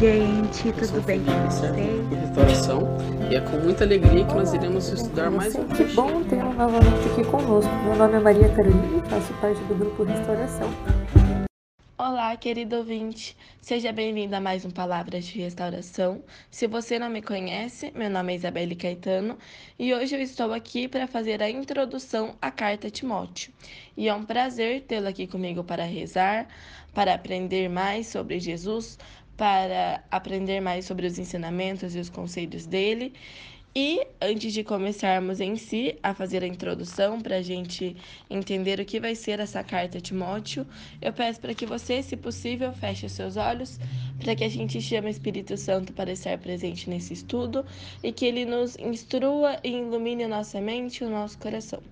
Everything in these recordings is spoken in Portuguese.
gente. Eu sou Tudo bem com vocês? restauração e é com muita alegria que nós iremos estudar mais um Que bom tê-lo novamente aqui conosco. Meu nome é Maria Carolina e faço parte do grupo Restauração. Olá, querido ouvinte. Seja bem-vindo a mais um Palavras de Restauração. Se você não me conhece, meu nome é Isabelle Caetano e hoje eu estou aqui para fazer a introdução à carta a Timóteo. E é um prazer tê-lo aqui comigo para rezar, para aprender mais sobre Jesus, para aprender mais sobre os ensinamentos e os conselhos dele. E antes de começarmos em si a fazer a introdução para a gente entender o que vai ser essa carta Timóteo, eu peço para que você, se possível, feche seus olhos, para que a gente chame o Espírito Santo para estar presente nesse estudo e que ele nos instrua e ilumine a nossa mente e o nosso coração.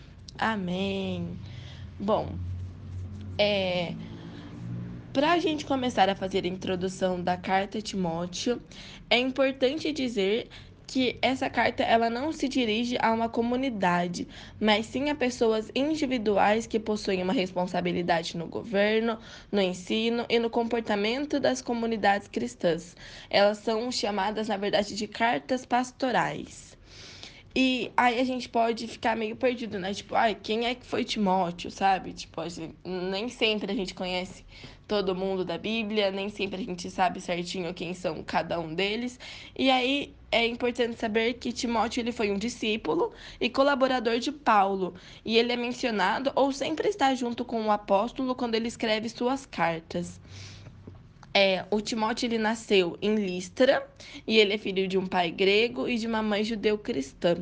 Amém. Bom, é. Para a gente começar a fazer a introdução da carta a Timóteo, é importante dizer que essa carta ela não se dirige a uma comunidade, mas sim a pessoas individuais que possuem uma responsabilidade no governo, no ensino e no comportamento das comunidades cristãs. Elas são chamadas, na verdade, de cartas pastorais. E aí a gente pode ficar meio perdido, né? Tipo, ai, quem é que foi Timóteo, sabe? Tipo, gente, nem sempre a gente conhece todo mundo da Bíblia, nem sempre a gente sabe certinho quem são cada um deles. E aí é importante saber que Timóteo ele foi um discípulo e colaborador de Paulo, e ele é mencionado ou sempre está junto com o apóstolo quando ele escreve suas cartas. É, o Timóteo ele nasceu em Listra e ele é filho de um pai grego e de uma mãe judeu-cristã.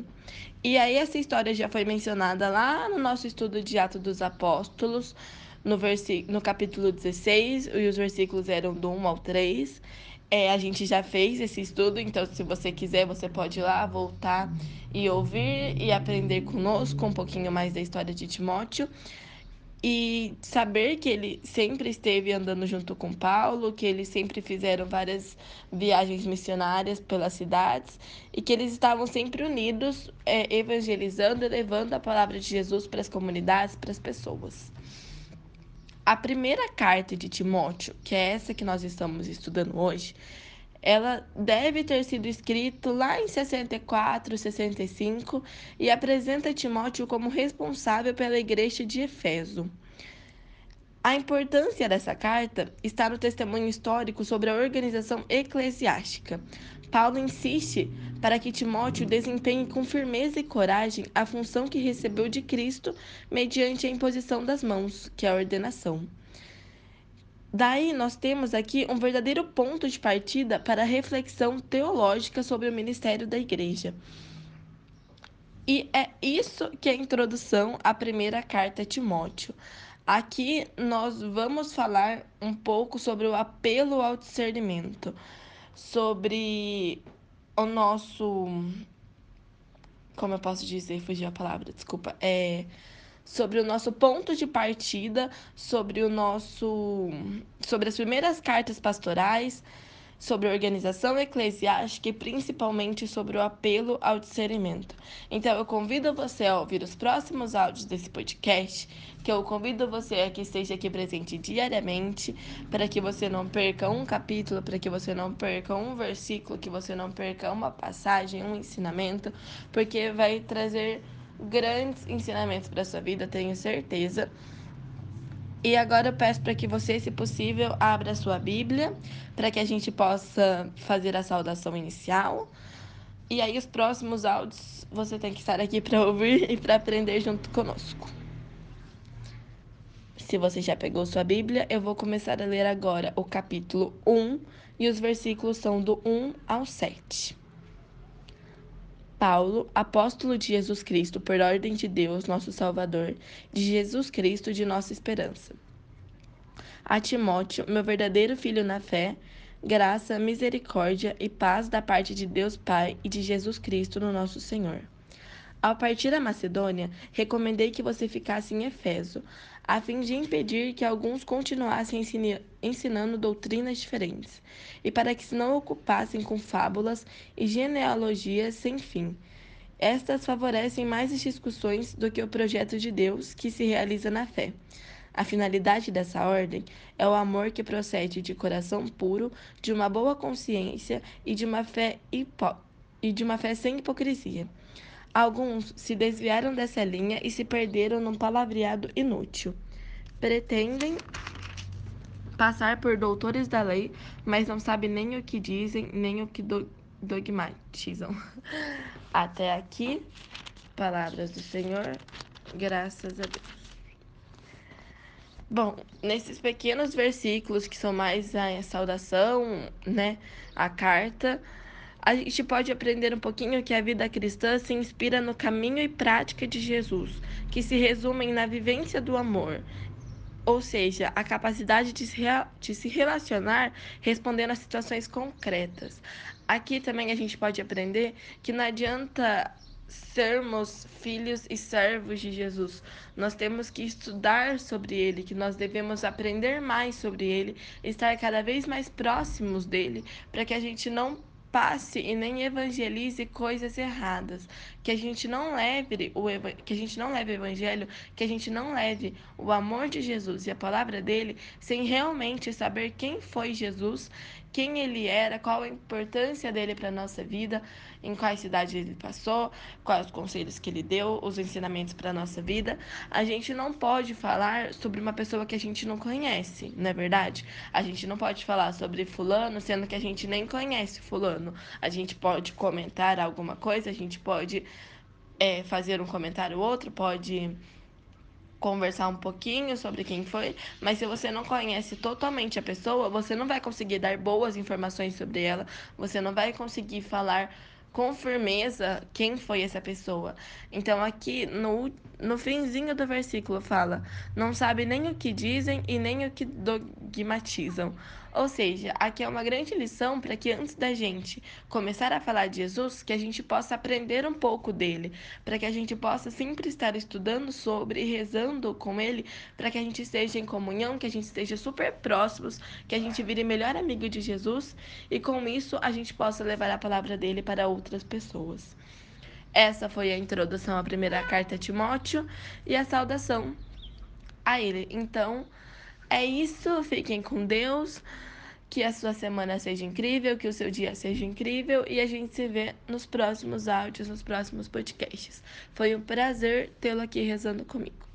E aí essa história já foi mencionada lá no nosso estudo de Atos dos Apóstolos, no, no capítulo 16, e os versículos eram do 1 ao 3. É, a gente já fez esse estudo, então se você quiser, você pode ir lá, voltar e ouvir e aprender conosco um pouquinho mais da história de Timóteo e saber que ele sempre esteve andando junto com Paulo, que eles sempre fizeram várias viagens missionárias pelas cidades e que eles estavam sempre unidos, é, evangelizando e levando a palavra de Jesus para as comunidades, para as pessoas. A primeira carta de Timóteo, que é essa que nós estamos estudando hoje, ela deve ter sido escrita lá em 64, 65 e apresenta Timóteo como responsável pela igreja de Efeso. A importância dessa carta está no testemunho histórico sobre a organização eclesiástica. Paulo insiste para que Timóteo desempenhe com firmeza e coragem a função que recebeu de Cristo mediante a imposição das mãos, que é a ordenação. Daí nós temos aqui um verdadeiro ponto de partida para a reflexão teológica sobre o ministério da igreja. E é isso que é a introdução à primeira carta a Timóteo. Aqui nós vamos falar um pouco sobre o apelo ao discernimento, sobre o nosso. Como eu posso dizer? Fugiu a palavra, desculpa. É sobre o nosso ponto de partida, sobre o nosso sobre as primeiras cartas pastorais, sobre a organização eclesiástica e principalmente sobre o apelo ao discernimento. Então eu convido você a ouvir os próximos áudios desse podcast, que eu convido você a que esteja aqui presente diariamente, para que você não perca um capítulo, para que você não perca um versículo, que você não perca uma passagem, um ensinamento, porque vai trazer grandes ensinamentos para sua vida, tenho certeza. E agora eu peço para que você, se possível, abra sua Bíblia para que a gente possa fazer a saudação inicial. E aí, os próximos áudios você tem que estar aqui para ouvir e para aprender junto conosco. Se você já pegou sua Bíblia, eu vou começar a ler agora o capítulo 1 e os versículos são do 1 ao 7. Paulo, apóstolo de Jesus Cristo, por ordem de Deus, nosso Salvador, de Jesus Cristo, de nossa esperança. A Timóteo, meu verdadeiro filho na fé, graça, misericórdia e paz da parte de Deus Pai e de Jesus Cristo, no nosso Senhor. Ao partir da Macedônia, recomendei que você ficasse em Efeso, a fim de impedir que alguns continuassem ensinando doutrinas diferentes, e para que se não ocupassem com fábulas e genealogias sem fim. Estas favorecem mais as discussões do que o projeto de Deus que se realiza na fé. A finalidade dessa ordem é o amor que procede de coração puro, de uma boa consciência e de uma fé, hipo... e de uma fé sem hipocrisia. Alguns se desviaram dessa linha e se perderam num palavreado inútil. Pretendem passar por doutores da lei, mas não sabem nem o que dizem, nem o que do dogmatizam. Até aqui, palavras do Senhor, graças a Deus. Bom, nesses pequenos versículos que são mais a saudação, né, a carta, a gente pode aprender um pouquinho que a vida cristã se inspira no caminho e prática de Jesus, que se resumem na vivência do amor, ou seja, a capacidade de se, de se relacionar respondendo a situações concretas. Aqui também a gente pode aprender que não adianta sermos filhos e servos de Jesus. Nós temos que estudar sobre ele, que nós devemos aprender mais sobre ele, estar cada vez mais próximos dele, para que a gente não passe e nem evangelize coisas erradas, que a gente não leve o que a gente não leve o evangelho, que a gente não leve o amor de Jesus e a palavra dele sem realmente saber quem foi Jesus, quem ele era, qual a importância dele para nossa vida, em quais cidades ele passou, quais os conselhos que ele deu, os ensinamentos para nossa vida. A gente não pode falar sobre uma pessoa que a gente não conhece, não é verdade? A gente não pode falar sobre fulano sendo que a gente nem conhece fulano. A gente pode comentar alguma coisa, a gente pode é, fazer um comentário outro, pode conversar um pouquinho sobre quem foi, mas se você não conhece totalmente a pessoa, você não vai conseguir dar boas informações sobre ela, você não vai conseguir falar com firmeza quem foi essa pessoa. Então, aqui no, no finzinho do versículo fala: não sabe nem o que dizem e nem o que dogmatizam. Ou seja, aqui é uma grande lição para que antes da gente começar a falar de Jesus, que a gente possa aprender um pouco dele, para que a gente possa sempre estar estudando sobre e rezando com ele, para que a gente esteja em comunhão, que a gente esteja super próximos, que a gente vire melhor amigo de Jesus e com isso a gente possa levar a palavra dele para outras pessoas. Essa foi a introdução à primeira carta a Timóteo e a saudação a ele. Então, é isso. Fiquem com Deus. Que a sua semana seja incrível, que o seu dia seja incrível e a gente se vê nos próximos áudios, nos próximos podcasts. Foi um prazer tê-lo aqui rezando comigo.